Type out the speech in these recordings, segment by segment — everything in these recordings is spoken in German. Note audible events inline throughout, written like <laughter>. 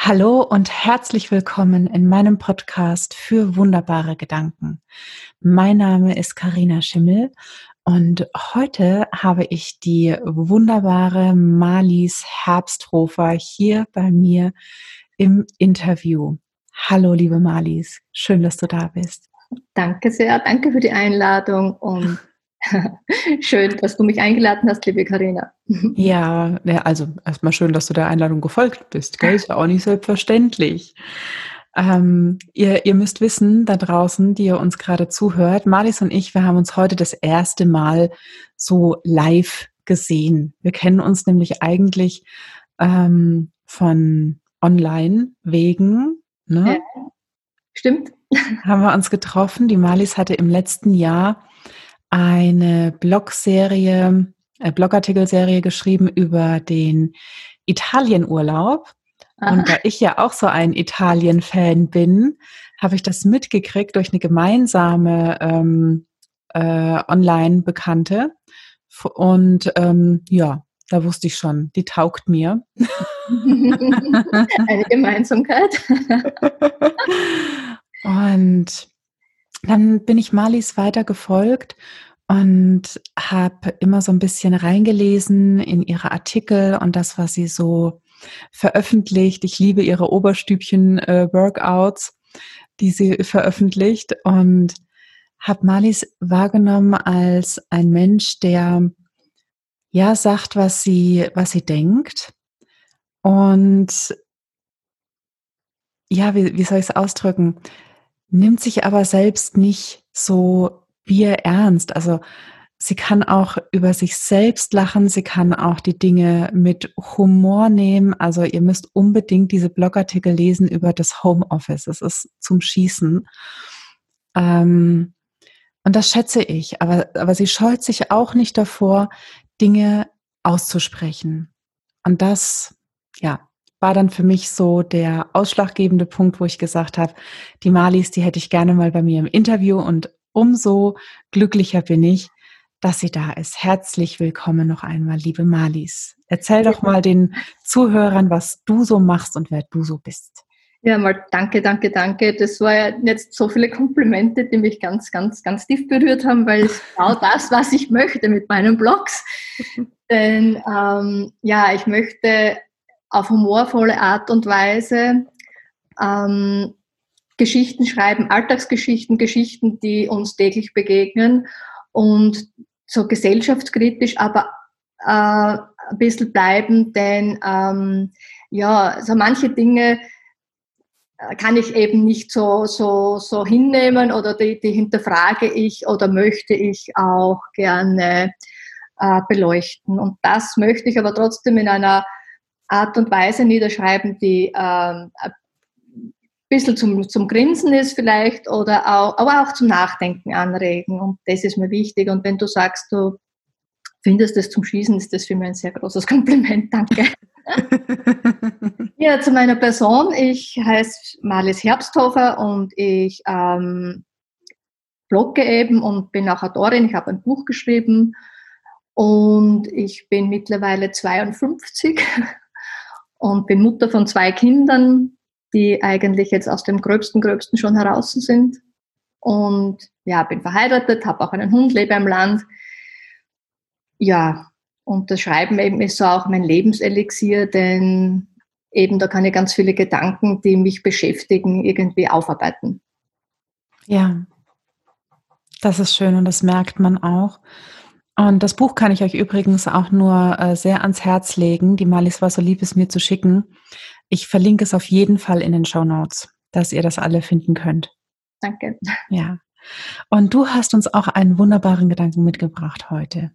Hallo und herzlich willkommen in meinem Podcast für wunderbare Gedanken. Mein Name ist Karina Schimmel und heute habe ich die wunderbare Marlies Herbsthofer hier bei mir im Interview. Hallo, liebe Marlies, schön, dass du da bist. Danke sehr, danke für die Einladung und <laughs> schön, dass du mich eingeladen hast, liebe Karina. <laughs> Ja, also erstmal schön, dass du der Einladung gefolgt bist, gell? Ist ja auch nicht selbstverständlich. Ähm, ihr, ihr müsst wissen, da draußen, die ihr uns gerade zuhört, Marlies und ich, wir haben uns heute das erste Mal so live gesehen. Wir kennen uns nämlich eigentlich ähm, von Online-Wegen. Ne? Ja, stimmt. Haben wir uns getroffen. Die Marlies hatte im letzten Jahr eine Blogserie, äh, Blogartikelserie geschrieben über den Italienurlaub. Aha. Und da ich ja auch so ein Italien-Fan bin, habe ich das mitgekriegt durch eine gemeinsame ähm, äh, Online-Bekannte. Und ähm, ja, da wusste ich schon, die taugt mir. <laughs> Eine Gemeinsamkeit. <laughs> Und dann bin ich Marlies weiter gefolgt und habe immer so ein bisschen reingelesen in ihre Artikel und das, was sie so veröffentlicht. Ich liebe ihre Oberstübchen-Workouts, äh, die sie veröffentlicht und habe Marlies wahrgenommen als ein Mensch, der ja sagt, was sie, was sie denkt und ja, wie, wie soll ich es ausdrücken? nimmt sich aber selbst nicht so bierernst. Also sie kann auch über sich selbst lachen, sie kann auch die Dinge mit Humor nehmen. Also ihr müsst unbedingt diese Blogartikel lesen über das Homeoffice. Es ist zum Schießen. Ähm, und das schätze ich. Aber, aber sie scheut sich auch nicht davor, Dinge auszusprechen. Und das, ja, war dann für mich so der ausschlaggebende Punkt, wo ich gesagt habe, die Malis, die hätte ich gerne mal bei mir im Interview und umso glücklicher bin ich, dass sie da ist. Herzlich willkommen noch einmal, liebe Malis. Erzähl doch mal den Zuhörern, was du so machst und wer du so bist. Ja, mal danke, danke, danke. Das war ja jetzt so viele Komplimente, die mich ganz, ganz, ganz tief berührt haben, weil es <laughs> genau das, was ich möchte mit meinen Blogs. <laughs> Denn ähm, ja, ich möchte auf humorvolle Art und Weise ähm, Geschichten schreiben, Alltagsgeschichten, Geschichten, die uns täglich begegnen und so gesellschaftskritisch, aber äh, ein bisschen bleiben, denn ähm, ja, so manche Dinge äh, kann ich eben nicht so, so, so hinnehmen oder die, die hinterfrage ich oder möchte ich auch gerne äh, beleuchten. Und das möchte ich aber trotzdem in einer Art und Weise niederschreiben, die ähm, ein bisschen zum, zum Grinsen ist vielleicht, oder auch, aber auch zum Nachdenken anregen. Und das ist mir wichtig. Und wenn du sagst, du findest es zum Schießen, ist das für mich ein sehr großes <laughs> Kompliment. Danke. <laughs> ja, zu meiner Person. Ich heiße Marlies Herbsthofer und ich ähm, blogge eben und bin auch Autorin. Ich habe ein Buch geschrieben und ich bin mittlerweile 52 <laughs> und bin Mutter von zwei Kindern, die eigentlich jetzt aus dem gröbsten, gröbsten schon heraus sind. Und ja, bin verheiratet, habe auch einen Hund, lebe im Land. Ja, und das Schreiben eben ist so auch mein Lebenselixier, denn eben da kann ich ganz viele Gedanken, die mich beschäftigen, irgendwie aufarbeiten. Ja, das ist schön und das merkt man auch. Und das Buch kann ich euch übrigens auch nur äh, sehr ans Herz legen. Die Malis war so lieb, es mir zu schicken. Ich verlinke es auf jeden Fall in den Show Notes, dass ihr das alle finden könnt. Danke. Ja. Und du hast uns auch einen wunderbaren Gedanken mitgebracht heute.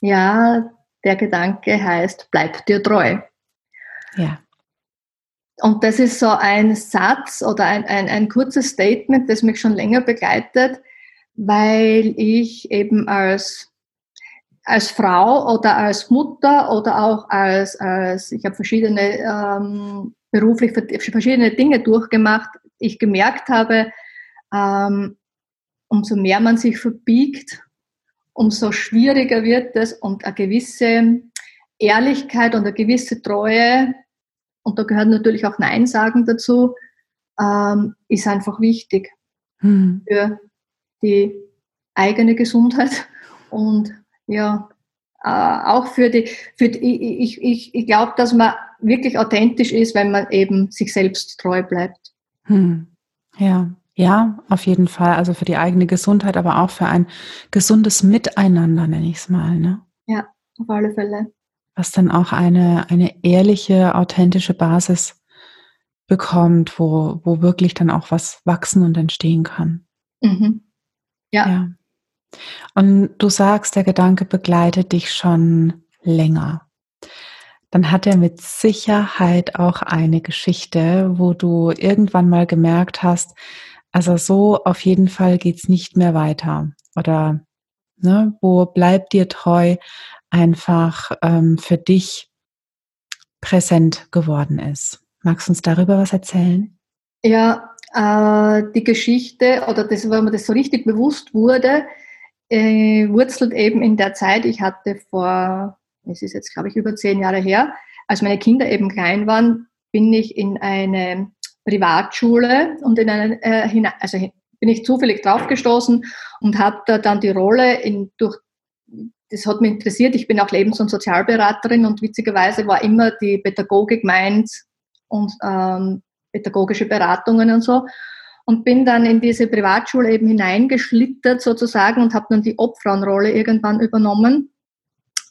Ja, der Gedanke heißt, bleib dir treu. Ja. Und das ist so ein Satz oder ein, ein, ein kurzes Statement, das mich schon länger begleitet, weil ich eben als als Frau oder als Mutter oder auch als, als ich habe verschiedene ähm, beruflich verschiedene Dinge durchgemacht, ich gemerkt habe, ähm, umso mehr man sich verbiegt, umso schwieriger wird es und eine gewisse Ehrlichkeit und eine gewisse Treue und da gehört natürlich auch Nein sagen dazu, ähm, ist einfach wichtig mhm. für die eigene Gesundheit und ja, äh, auch für die, für die ich, ich, ich glaube, dass man wirklich authentisch ist, wenn man eben sich selbst treu bleibt. Hm. Ja, ja, auf jeden Fall. Also für die eigene Gesundheit, aber auch für ein gesundes Miteinander, nenne ich es mal. Ne? Ja, auf alle Fälle. Was dann auch eine, eine ehrliche, authentische Basis bekommt, wo, wo wirklich dann auch was wachsen und entstehen kann. Mhm. Ja. ja. Und du sagst, der Gedanke begleitet dich schon länger. Dann hat er mit Sicherheit auch eine Geschichte, wo du irgendwann mal gemerkt hast, also so auf jeden Fall geht's nicht mehr weiter. Oder ne, wo bleibt dir treu einfach ähm, für dich präsent geworden ist. Magst du uns darüber was erzählen? Ja, äh, die Geschichte oder das, wenn mir das so richtig bewusst wurde, äh, wurzelt eben in der Zeit, ich hatte vor, es ist jetzt glaube ich über zehn Jahre her, als meine Kinder eben klein waren, bin ich in eine Privatschule und in eine, äh, also bin ich zufällig draufgestoßen und habe da dann die Rolle in, durch, das hat mich interessiert, ich bin auch Lebens- und Sozialberaterin und witzigerweise war immer die Pädagogik meins und ähm, pädagogische Beratungen und so und bin dann in diese Privatschule eben hineingeschlittert sozusagen und habe dann die Obfrauenrolle irgendwann übernommen.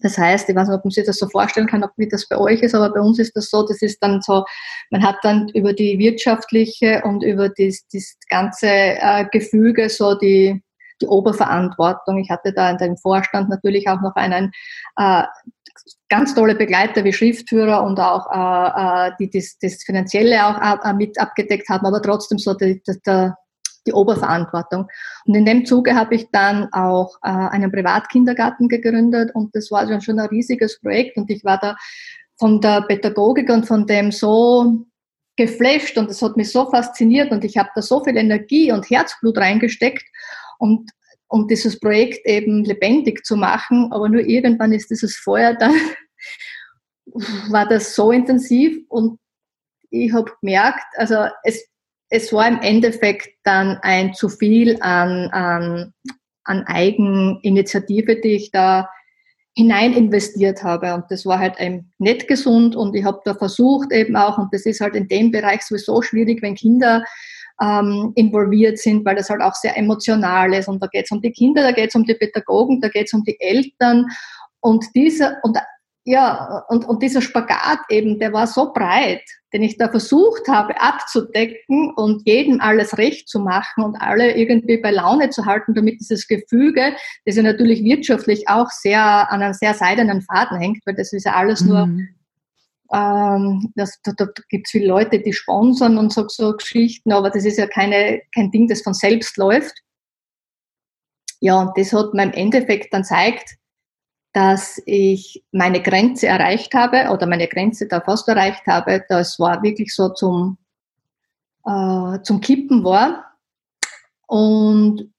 Das heißt, ich weiß nicht, ob man sich das so vorstellen kann, ob wie das bei euch ist, aber bei uns ist das so, das ist dann so, man hat dann über die wirtschaftliche und über das, das ganze äh, Gefüge so die, die Oberverantwortung. Ich hatte da in dem Vorstand natürlich auch noch einen äh, ganz tolle Begleiter wie Schriftführer und auch äh, äh, die das, das Finanzielle auch äh, mit abgedeckt haben, aber trotzdem so die, die, die Oberverantwortung. Und in dem Zuge habe ich dann auch äh, einen Privatkindergarten gegründet und das war schon ein riesiges Projekt und ich war da von der Pädagogik und von dem so geflasht und es hat mich so fasziniert und ich habe da so viel Energie und Herzblut reingesteckt und um dieses Projekt eben lebendig zu machen. Aber nur irgendwann ist dieses Feuer dann, <laughs> war das so intensiv und ich habe gemerkt, also es, es war im Endeffekt dann ein zu viel an, an, an Eigeninitiative, die ich da hinein investiert habe. Und das war halt eben nicht gesund und ich habe da versucht eben auch, und das ist halt in dem Bereich sowieso schwierig, wenn Kinder ähm, involviert sind, weil das halt auch sehr emotional ist. Und da geht es um die Kinder, da geht es um die Pädagogen, da geht es um die Eltern. Und dieser, und, ja, und, und dieser Spagat eben, der war so breit, den ich da versucht habe abzudecken und jedem alles recht zu machen und alle irgendwie bei Laune zu halten, damit dieses Gefüge, das ja natürlich wirtschaftlich auch sehr an einem sehr seidenen Faden hängt, weil das ist ja alles mhm. nur ähm, das, da, da gibt es viele Leute, die sponsern und so, so Geschichten, aber das ist ja keine, kein Ding, das von selbst läuft. Ja, und das hat mir im Endeffekt dann zeigt, dass ich meine Grenze erreicht habe oder meine Grenze da fast erreicht habe. Das war wirklich so zum, äh, zum Kippen war. Und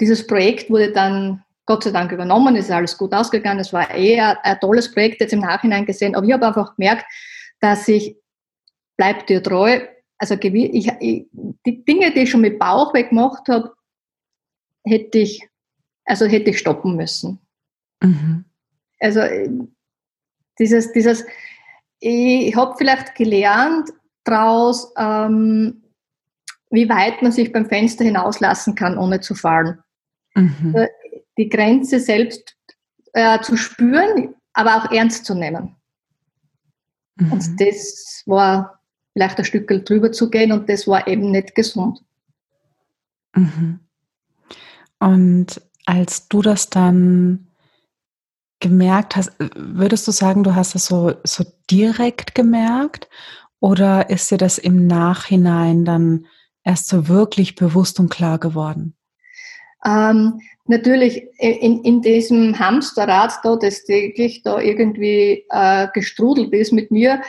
dieses Projekt wurde dann Gott sei Dank übernommen, es ist alles gut ausgegangen, es war eher ein tolles Projekt jetzt im Nachhinein gesehen, aber ich habe einfach gemerkt, dass ich, bleib dir treu, also ich, ich, die Dinge, die ich schon mit Bauch weggemacht habe, hätte ich, also hätte ich stoppen müssen. Mhm. Also dieses, dieses, ich habe vielleicht gelernt daraus, ähm, wie weit man sich beim Fenster hinauslassen kann, ohne zu fallen. Mhm. Die Grenze selbst äh, zu spüren, aber auch ernst zu nehmen. Mhm. Und das war vielleicht ein Stück drüber zu gehen und das war eben nicht gesund. Mhm. Und als du das dann gemerkt hast, würdest du sagen, du hast das so, so direkt gemerkt oder ist dir das im Nachhinein dann erst so wirklich bewusst und klar geworden? Ähm, natürlich in, in diesem Hamsterrad da, das täglich da irgendwie äh, gestrudelt ist mit mir,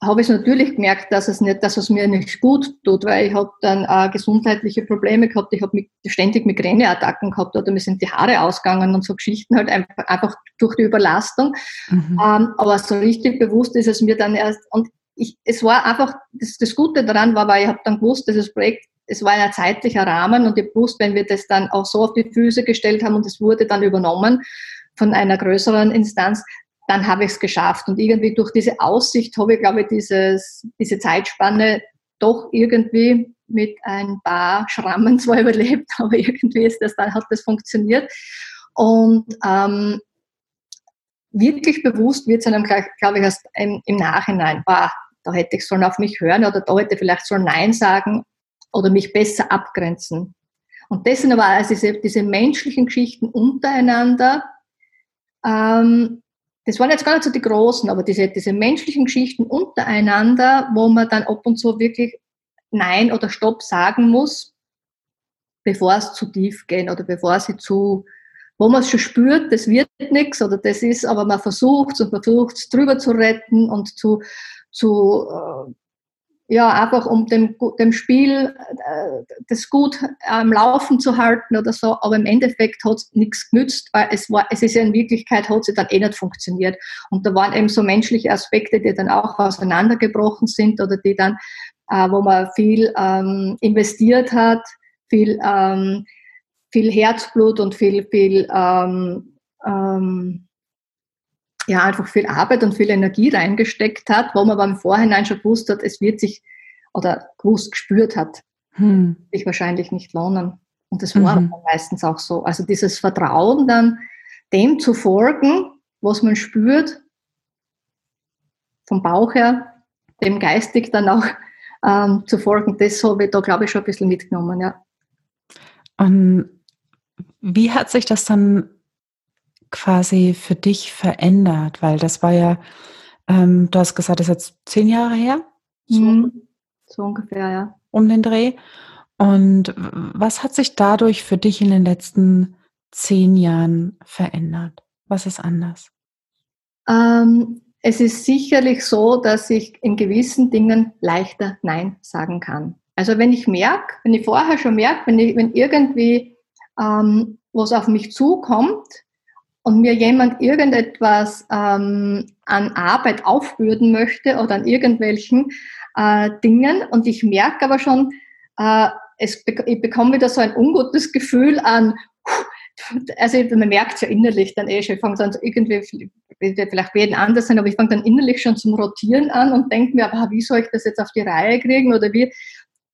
habe ich natürlich gemerkt, dass es nicht, dass es mir nicht gut tut, weil ich habe dann äh, gesundheitliche Probleme gehabt, ich habe ständig Migräneattacken gehabt oder mir sind die Haare ausgegangen und so Geschichten halt einfach, einfach durch die Überlastung. Mhm. Ähm, aber so richtig bewusst ist es mir dann erst, und ich, es war einfach, das, das Gute daran war, weil ich habe dann gewusst, dieses Projekt, es war ein zeitlicher Rahmen und ich wusste, wenn wir das dann auch so auf die Füße gestellt haben und es wurde dann übernommen von einer größeren Instanz, dann habe ich es geschafft. Und irgendwie durch diese Aussicht habe ich, glaube ich, dieses, diese Zeitspanne doch irgendwie mit ein paar Schrammen <laughs> zwar überlebt, aber irgendwie ist das dann, hat das funktioniert. Und ähm, wirklich bewusst wird es einem, glaube ich, erst im, im Nachhinein, bah, da hätte ich sollen auf mich hören oder da hätte ich vielleicht sollen Nein sagen oder mich besser abgrenzen. Und das sind aber also diese, diese menschlichen Geschichten untereinander, ähm, das waren jetzt gar nicht so die großen, aber diese, diese menschlichen Geschichten untereinander, wo man dann ab und zu wirklich Nein oder Stopp sagen muss, bevor es zu tief geht oder bevor sie zu, wo man es schon spürt, das wird nichts oder das ist, aber man versucht es und versucht es drüber zu retten und zu, zu äh, ja, einfach um dem, dem Spiel äh, das gut am Laufen zu halten oder so, aber im Endeffekt hat es nichts genützt, weil es war, es ist ja in Wirklichkeit hat sie dann eh nicht funktioniert. Und da waren eben so menschliche Aspekte, die dann auch auseinandergebrochen sind oder die dann, äh, wo man viel ähm, investiert hat, viel, ähm, viel Herzblut und viel, viel ähm, ähm, ja einfach viel Arbeit und viel Energie reingesteckt hat, wo man beim Vorhinein schon gewusst hat, es wird sich oder gewusst gespürt hat, hm. sich wahrscheinlich nicht lohnen. Und das war mhm. meistens auch so. Also dieses Vertrauen dann dem zu folgen, was man spürt, vom Bauch her, dem geistig dann auch ähm, zu folgen, das habe ich da, glaube ich, schon ein bisschen mitgenommen, ja. Und wie hat sich das dann quasi für dich verändert? Weil das war ja, ähm, du hast gesagt, das ist jetzt zehn Jahre her. So, mhm. so ungefähr, ja. Um den Dreh. Und was hat sich dadurch für dich in den letzten zehn Jahren verändert? Was ist anders? Ähm, es ist sicherlich so, dass ich in gewissen Dingen leichter Nein sagen kann. Also wenn ich merke, wenn ich vorher schon merke, wenn, ich, wenn irgendwie ähm, was auf mich zukommt, und mir jemand irgendetwas ähm, an Arbeit aufbürden möchte oder an irgendwelchen äh, Dingen und ich merke aber schon, äh, es, ich bekomme wieder so ein ungutes Gefühl an, also man merkt es ja innerlich dann eh schon, ich fange dann irgendwie, vielleicht werden anders sein, aber ich fange dann innerlich schon zum Rotieren an und denke mir, aber wie soll ich das jetzt auf die Reihe kriegen oder wie,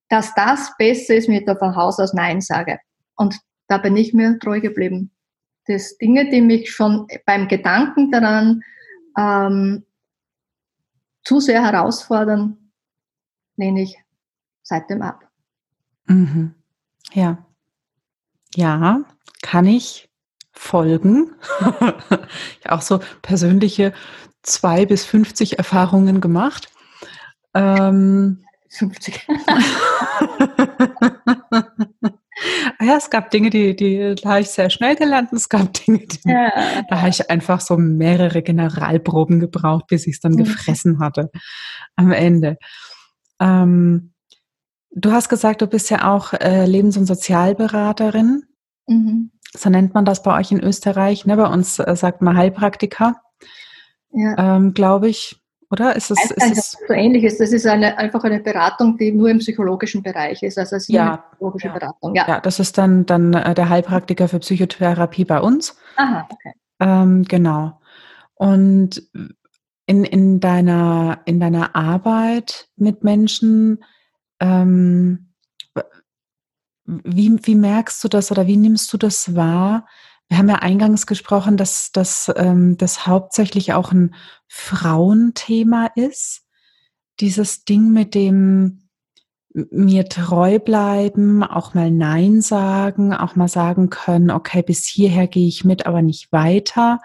dass das besser ist, wenn ich da von Haus aus Nein sage. Und da bin ich mir treu geblieben das Dinge, die mich schon beim Gedanken daran ähm, zu sehr herausfordern, lehne ich seitdem ab. Mhm. Ja. Ja, kann ich folgen. <laughs> ich auch so persönliche zwei bis 50 Erfahrungen gemacht. Ähm, 50. <laughs> <laughs> Ja, es gab Dinge, die, die habe ich sehr schnell gelernt es gab <laughs> Dinge, die, ja. da habe ich einfach so mehrere Generalproben gebraucht, bis ich es dann mhm. gefressen hatte am Ende. Ähm, du hast gesagt, du bist ja auch äh, Lebens- und Sozialberaterin. Mhm. So nennt man das bei euch in Österreich. Ne? Bei uns äh, sagt man Heilpraktiker, ja. ähm, glaube ich. Oder ist es, ist es so ähnlich ist? Das ist eine, einfach eine Beratung, die nur im psychologischen Bereich ist. Also es ist ja, psychologische ja. Beratung. Ja. ja, das ist dann, dann äh, der Heilpraktiker für Psychotherapie bei uns. Aha, okay. Ähm, genau. Und in, in, deiner, in deiner Arbeit mit Menschen, ähm, wie, wie merkst du das oder wie nimmst du das wahr, wir haben ja eingangs gesprochen, dass, dass ähm, das hauptsächlich auch ein Frauenthema ist. Dieses Ding mit dem mir treu bleiben, auch mal Nein sagen, auch mal sagen können, okay, bis hierher gehe ich mit, aber nicht weiter.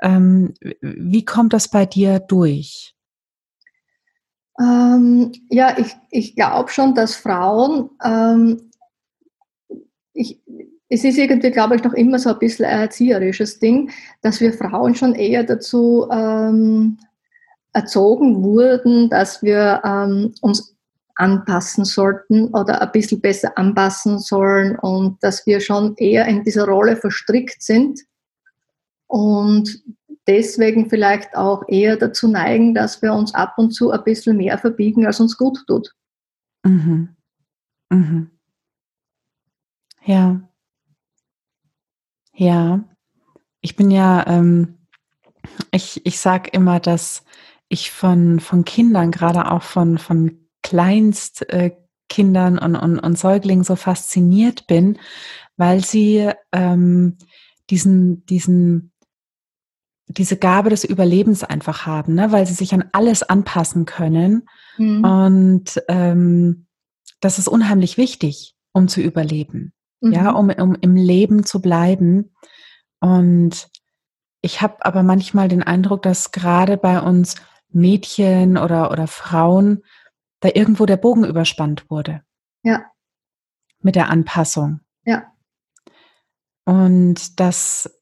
Ähm, wie kommt das bei dir durch? Ähm, ja, ich, ich glaube schon, dass Frauen, ähm, ich, es ist irgendwie, glaube ich, noch immer so ein bisschen ein erzieherisches Ding, dass wir Frauen schon eher dazu ähm, erzogen wurden, dass wir ähm, uns anpassen sollten oder ein bisschen besser anpassen sollen und dass wir schon eher in dieser Rolle verstrickt sind. Und deswegen vielleicht auch eher dazu neigen, dass wir uns ab und zu ein bisschen mehr verbiegen, als uns gut tut. Mhm. Mhm. Ja. Ja. Ich bin ja, ähm, ich, ich sage immer, dass ich von, von Kindern, gerade auch von, von Kleinstkindern äh, und, und, und Säuglingen so fasziniert bin, weil sie ähm, diesen, diesen, diese Gabe des Überlebens einfach haben, ne? weil sie sich an alles anpassen können. Mhm. Und ähm, das ist unheimlich wichtig, um zu überleben, mhm. ja, um, um im Leben zu bleiben. Und ich habe aber manchmal den Eindruck, dass gerade bei uns Mädchen oder, oder Frauen da irgendwo der Bogen überspannt wurde. Ja. Mit der Anpassung. Ja. Und dass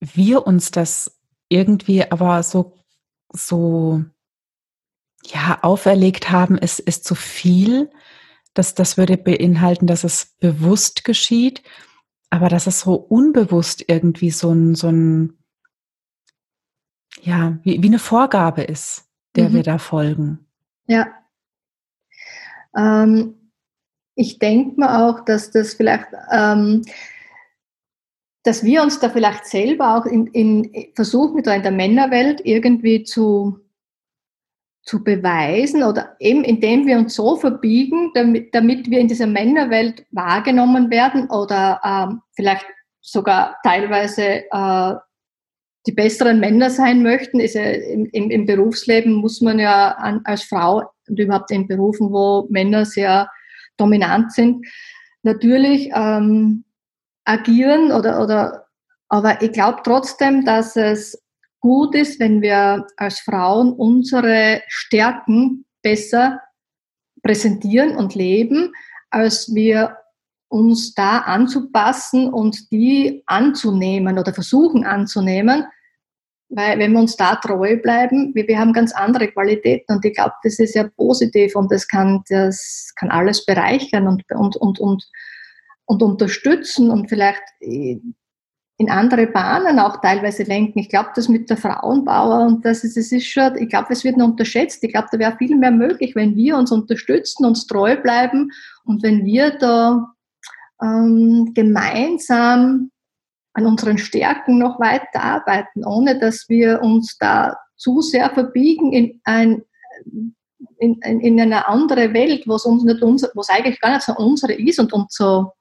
wir uns das irgendwie aber so, so, ja, auferlegt haben, ist, ist zu viel. Das, das würde beinhalten, dass es bewusst geschieht, aber dass es so unbewusst irgendwie so ein, so ein, ja, wie, wie eine Vorgabe ist, der mhm. wir da folgen. Ja. Ähm, ich denke mir auch, dass das vielleicht, ähm, dass wir uns da vielleicht selber auch in, in versuchen, in der Männerwelt irgendwie zu, zu beweisen oder eben indem wir uns so verbiegen, damit, damit wir in dieser Männerwelt wahrgenommen werden oder ähm, vielleicht sogar teilweise äh, die besseren Männer sein möchten, ist ja im, im, Berufsleben muss man ja an, als Frau und überhaupt in Berufen, wo Männer sehr dominant sind, natürlich ähm, agieren oder, oder aber ich glaube trotzdem, dass es gut ist, wenn wir als Frauen unsere Stärken besser präsentieren und leben, als wir uns da anzupassen und die anzunehmen oder versuchen anzunehmen, weil wenn wir uns da treu bleiben, wir, wir haben ganz andere Qualitäten und ich glaube, das ist ja positiv und das kann, das kann alles bereichern und, und, und, und, und unterstützen und vielleicht in andere Bahnen auch teilweise lenken. Ich glaube, das mit der Frauenbauer und das ist, es ist schon, ich glaube, es wird noch unterschätzt. Ich glaube, da wäre viel mehr möglich, wenn wir uns unterstützen, uns treu bleiben und wenn wir da ähm, gemeinsam an unseren Stärken noch weiter arbeiten, ohne dass wir uns da zu sehr verbiegen in ein in, in, in eine andere Welt, wo es uns nicht unser, wo es eigentlich gar nicht so unsere ist und, und so,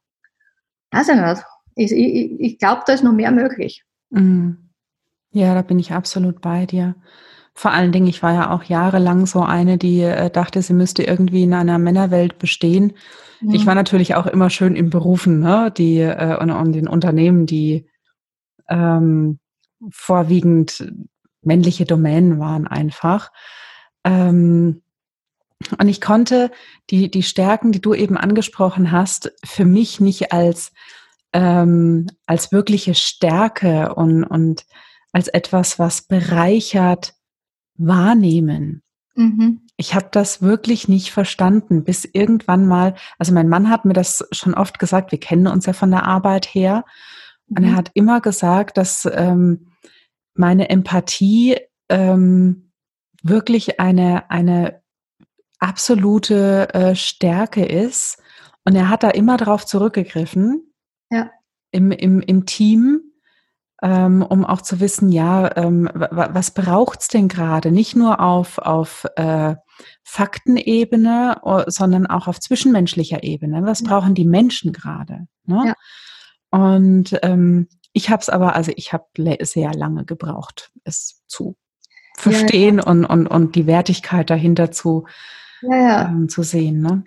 weiß ich nicht. Ich, ich, ich glaube, da ist noch mehr möglich. Mhm. Ja, da bin ich absolut bei dir. Vor allen Dingen, ich war ja auch jahrelang so eine, die äh, dachte, sie müsste irgendwie in einer Männerwelt bestehen. Mhm. Ich war natürlich auch immer schön in Berufen, ne, die äh, und, und den Unternehmen, die ähm, vorwiegend männliche Domänen waren einfach. Ähm, und ich konnte die, die Stärken, die du eben angesprochen hast, für mich nicht als, ähm, als wirkliche Stärke und, und als etwas, was bereichert, wahrnehmen. Mhm. Ich habe das wirklich nicht verstanden, bis irgendwann mal, also mein Mann hat mir das schon oft gesagt, wir kennen uns ja von der Arbeit her. Und er mhm. hat immer gesagt, dass ähm, meine Empathie ähm, wirklich eine, eine absolute äh, Stärke ist. Und er hat da immer darauf zurückgegriffen. Ja. Im, im, im Team, ähm, um auch zu wissen, ja, ähm, was braucht's denn gerade? Nicht nur auf, auf äh, Faktenebene, sondern auch auf zwischenmenschlicher Ebene. Was brauchen die Menschen gerade? Ne? Ja. Und ähm, ich habe es aber, also ich habe sehr lange gebraucht, es zu verstehen ja, ja. Und, und, und die Wertigkeit dahinter zu, ja, ähm, zu sehen. Ne?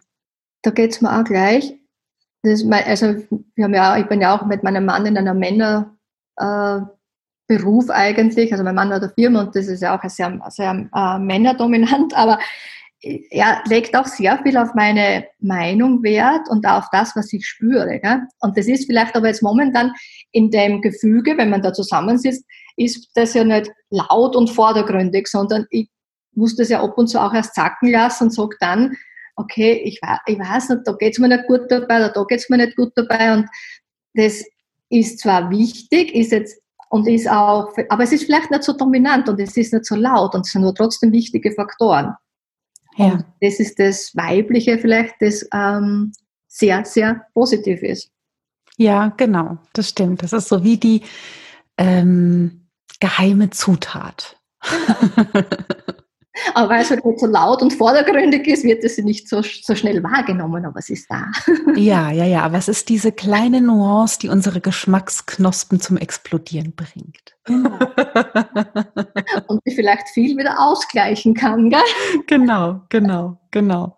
Da geht es mir auch gleich. Mein, also wir haben ja, ich bin ja auch mit meinem Mann in einer Männerberuf äh, eigentlich. Also mein Mann hat eine Firma und das ist ja auch sehr, sehr äh, männerdominant, <laughs> aber er legt auch sehr viel auf meine Meinung Wert und auf das, was ich spüre. Gell? Und das ist vielleicht aber jetzt momentan in dem Gefüge, wenn man da zusammensitzt, ist das ja nicht laut und vordergründig, sondern ich muss das ja ab und zu auch erst zacken lassen und sage dann, okay, ich, ich weiß nicht, da geht's mir nicht gut dabei oder da geht's mir nicht gut dabei. Und das ist zwar wichtig, ist jetzt und ist auch, aber es ist vielleicht nicht so dominant und es ist nicht so laut und es sind nur trotzdem wichtige Faktoren. Ja. Und das ist das Weibliche vielleicht, das ähm, sehr, sehr positiv ist. Ja, genau, das stimmt. Das ist so wie die ähm, geheime Zutat. <laughs> Aber weil es halt nicht so laut und vordergründig ist, wird es nicht so, so schnell wahrgenommen, aber es ist da. <laughs> Ja, ja, ja, aber es ist diese kleine Nuance, die unsere Geschmacksknospen zum Explodieren bringt. Genau. <laughs> Und die vielleicht viel wieder ausgleichen kann, gell? Genau, genau, genau.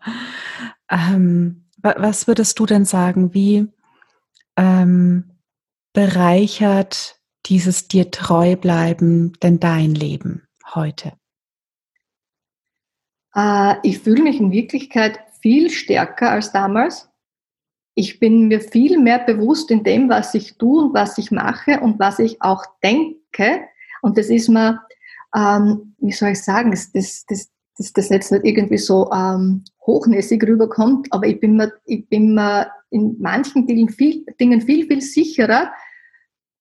Ähm, was würdest du denn sagen, wie ähm, bereichert dieses dir treu bleiben denn dein Leben heute? Äh, ich fühle mich in Wirklichkeit viel stärker als damals. Ich bin mir viel mehr bewusst in dem, was ich tue und was ich mache und was ich auch denke. Und das ist mir, ähm, wie soll ich sagen, das, das, das, dass das jetzt nicht irgendwie so ähm, hochnäsig rüberkommt, aber ich bin mir, ich bin mir in manchen Dingen viel, Dingen viel, viel sicherer,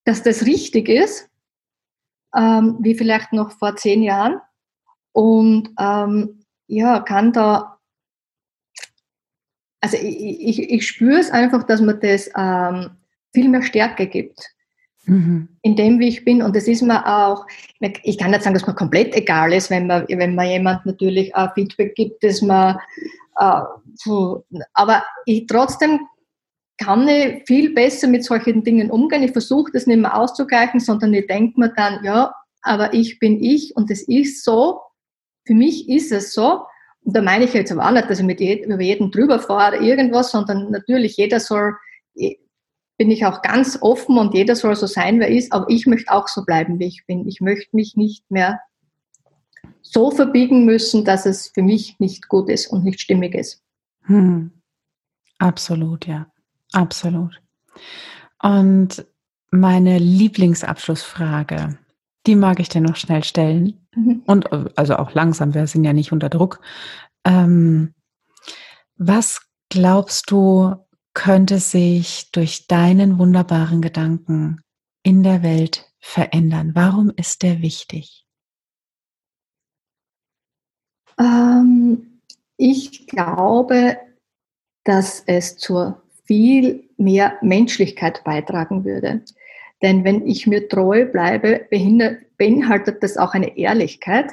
dass das richtig ist, ähm, wie vielleicht noch vor zehn Jahren. Und ähm, ja, kann da, also ich, ich, ich spüre es einfach, dass mir das ähm, viel mehr Stärke gibt. Mhm. In dem, wie ich bin. Und das ist mir auch, ich kann nicht sagen, dass mir komplett egal ist, wenn man, wenn man jemand natürlich äh, Feedback gibt, dass man, äh, aber ich trotzdem kann ich viel besser mit solchen Dingen umgehen. Ich versuche das nicht mehr auszugleichen, sondern ich denke mir dann, ja, aber ich bin ich und es ist so für mich ist es so, und da meine ich jetzt aber auch nicht, dass ich mit jedem, über jeden drüber fahre oder irgendwas, sondern natürlich jeder soll, bin ich auch ganz offen und jeder soll so sein, wer ist, aber ich möchte auch so bleiben, wie ich bin. Ich möchte mich nicht mehr so verbiegen müssen, dass es für mich nicht gut ist und nicht stimmig ist. Hm. Absolut, ja. Absolut. Und meine Lieblingsabschlussfrage, die mag ich dir noch schnell stellen. Mhm. Und also auch langsam, wir sind ja nicht unter Druck. Ähm, was glaubst du, könnte sich durch deinen wunderbaren Gedanken in der Welt verändern? Warum ist der wichtig? Ähm, ich glaube, dass es zur viel mehr Menschlichkeit beitragen würde. Denn wenn ich mir treu bleibe, beinhaltet das auch eine Ehrlichkeit.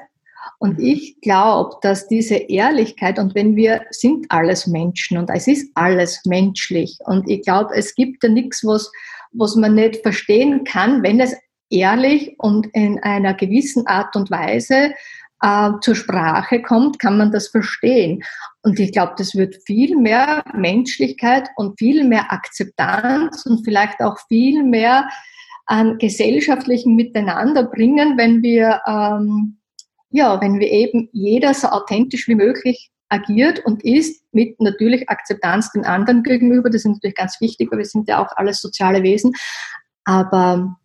Und mhm. ich glaube, dass diese Ehrlichkeit, und wenn wir sind alles Menschen und es ist alles menschlich, und ich glaube, es gibt ja nichts, was, was man nicht verstehen kann, wenn es ehrlich und in einer gewissen Art und Weise äh, zur Sprache kommt, kann man das verstehen. Und ich glaube, das wird viel mehr Menschlichkeit und viel mehr Akzeptanz und vielleicht auch viel mehr an gesellschaftlichen Miteinander bringen, wenn wir, ähm, ja, wenn wir eben jeder so authentisch wie möglich agiert und ist, mit natürlich Akzeptanz den anderen gegenüber. Das ist natürlich ganz wichtig, weil wir sind ja auch alles soziale Wesen. Aber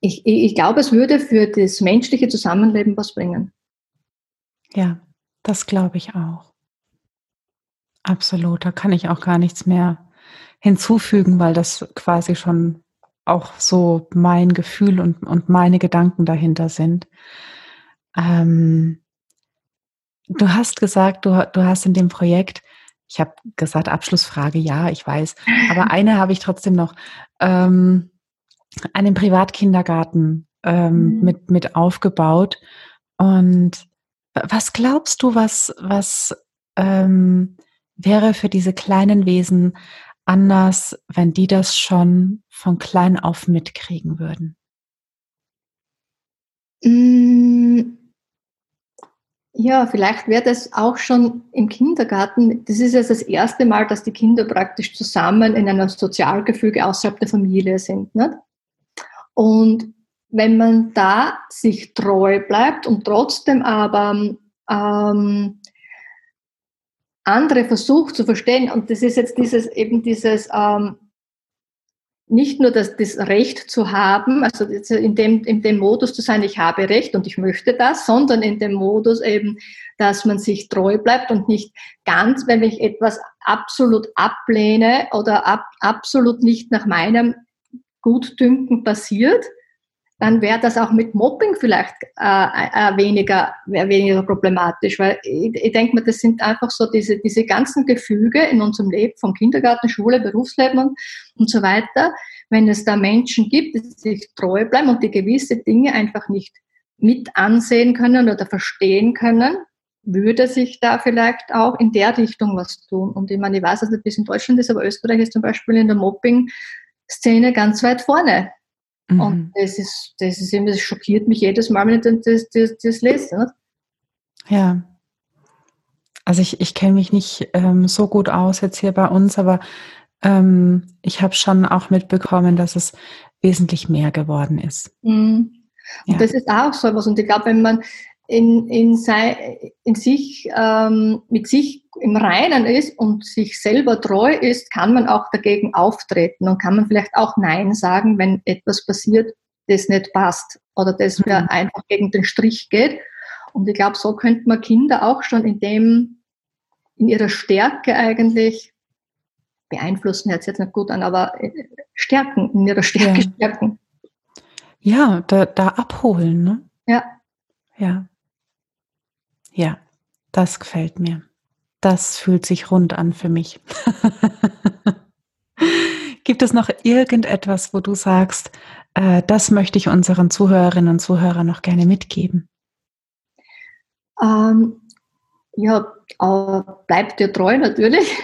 ich, ich glaube, es würde für das menschliche Zusammenleben was bringen. Ja, das glaube ich auch. Absolut. Da kann ich auch gar nichts mehr hinzufügen, weil das quasi schon auch so mein Gefühl und, und meine Gedanken dahinter sind. Ähm, du hast gesagt, du, du hast in dem Projekt, ich habe gesagt, Abschlussfrage, ja, ich weiß, aber <laughs> eine habe ich trotzdem noch, ähm, einen Privatkindergarten ähm, mhm. mit, mit aufgebaut. Und was glaubst du, was, was ähm, wäre für diese kleinen Wesen anders, wenn die das schon von klein auf mitkriegen würden? Mm, ja, vielleicht wäre das auch schon im Kindergarten. Das ist jetzt das erste Mal, dass die Kinder praktisch zusammen in einem Sozialgefüge außerhalb der Familie sind. Nicht? Und wenn man da sich treu bleibt und trotzdem aber ähm, andere versucht zu verstehen, und das ist jetzt dieses eben dieses ähm, nicht nur das, das Recht zu haben, also in dem, in dem Modus zu sein, ich habe Recht und ich möchte das, sondern in dem Modus eben, dass man sich treu bleibt und nicht ganz, wenn ich etwas absolut ablehne oder ab, absolut nicht nach meinem Gutdünken passiert, dann wäre das auch mit Mobbing vielleicht äh, äh, weniger, weniger problematisch, weil ich, ich denke mir, das sind einfach so diese, diese ganzen Gefüge in unserem Leben, vom Kindergarten, Schule, Berufsleben und, so weiter. Wenn es da Menschen gibt, die sich treu bleiben und die gewisse Dinge einfach nicht mit ansehen können oder verstehen können, würde sich da vielleicht auch in der Richtung was tun. Und ich meine, ich weiß, dass das bis in Deutschland ist, aber Österreich ist zum Beispiel in der Mobbing-Szene ganz weit vorne. Mhm. Und das ist, das ist eben, das schockiert mich jedes Mal, wenn ich das, das, das lese. Nicht? Ja. Also ich, ich kenne mich nicht ähm, so gut aus jetzt hier bei uns, aber ähm, ich habe schon auch mitbekommen, dass es wesentlich mehr geworden ist. Mhm. Und ja. das ist auch so etwas. Und ich glaube, wenn man in, in, sei, in sich, ähm, mit sich im Reinen ist und sich selber treu ist, kann man auch dagegen auftreten und kann man vielleicht auch Nein sagen, wenn etwas passiert, das nicht passt oder das mir mhm. einfach gegen den Strich geht. Und ich glaube, so könnte man Kinder auch schon in dem, in ihrer Stärke eigentlich beeinflussen, hört sich jetzt nicht gut an, aber äh, stärken, in ihrer Stärke ja. stärken. Ja, da, da abholen, ne? Ja. Ja. Ja, das gefällt mir. Das fühlt sich rund an für mich. <laughs> Gibt es noch irgendetwas, wo du sagst, äh, das möchte ich unseren Zuhörerinnen und Zuhörern noch gerne mitgeben? Ähm, ja, äh, bleib dir treu natürlich.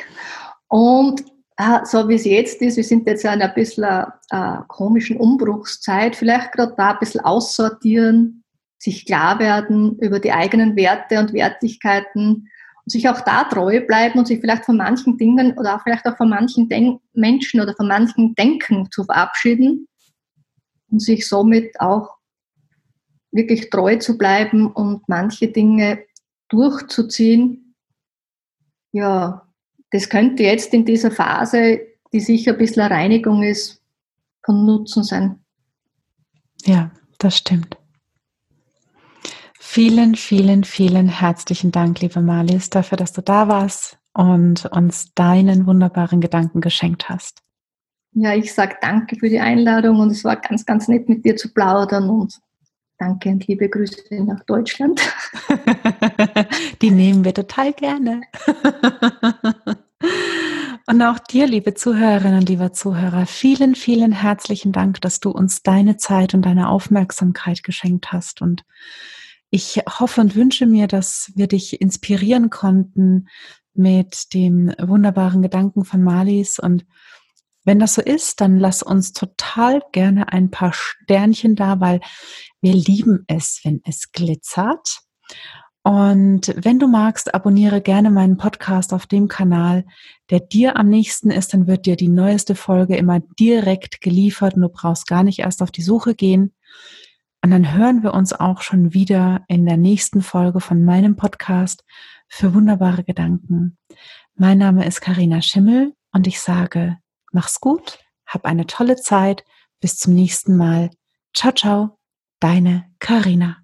Und äh, so wie es jetzt ist, wir sind jetzt in einer bisschen äh, komischen Umbruchszeit, vielleicht gerade da ein bisschen aussortieren, sich klar werden über die eigenen Werte und Wertigkeiten und sich auch da treu bleiben und sich vielleicht von manchen Dingen oder auch vielleicht auch von manchen Denk Menschen oder von manchen Denken zu verabschieden und sich somit auch wirklich treu zu bleiben und manche Dinge durchzuziehen. Ja, das könnte jetzt in dieser Phase, die sicher ein bisschen eine Reinigung ist, von Nutzen sein. Ja, das stimmt. Vielen, vielen, vielen herzlichen Dank, liebe Marlies, dafür, dass du da warst und uns deinen wunderbaren Gedanken geschenkt hast. Ja, ich sage danke für die Einladung und es war ganz, ganz nett mit dir zu plaudern und danke und liebe Grüße nach Deutschland. <laughs> die nehmen wir total gerne. <laughs> Und auch dir, liebe Zuhörerinnen und lieber Zuhörer, vielen, vielen herzlichen Dank, dass du uns deine Zeit und deine Aufmerksamkeit geschenkt hast und ich hoffe und wünsche mir, dass wir dich inspirieren konnten mit dem wunderbaren Gedanken von Malis. Und wenn das so ist, dann lass uns total gerne ein paar Sternchen da, weil wir lieben es, wenn es glitzert. Und wenn du magst, abonniere gerne meinen Podcast auf dem Kanal, der dir am nächsten ist. Dann wird dir die neueste Folge immer direkt geliefert und du brauchst gar nicht erst auf die Suche gehen. Und dann hören wir uns auch schon wieder in der nächsten Folge von meinem Podcast für wunderbare Gedanken. Mein Name ist Karina Schimmel und ich sage, mach's gut, hab eine tolle Zeit, bis zum nächsten Mal. Ciao, ciao, deine Karina.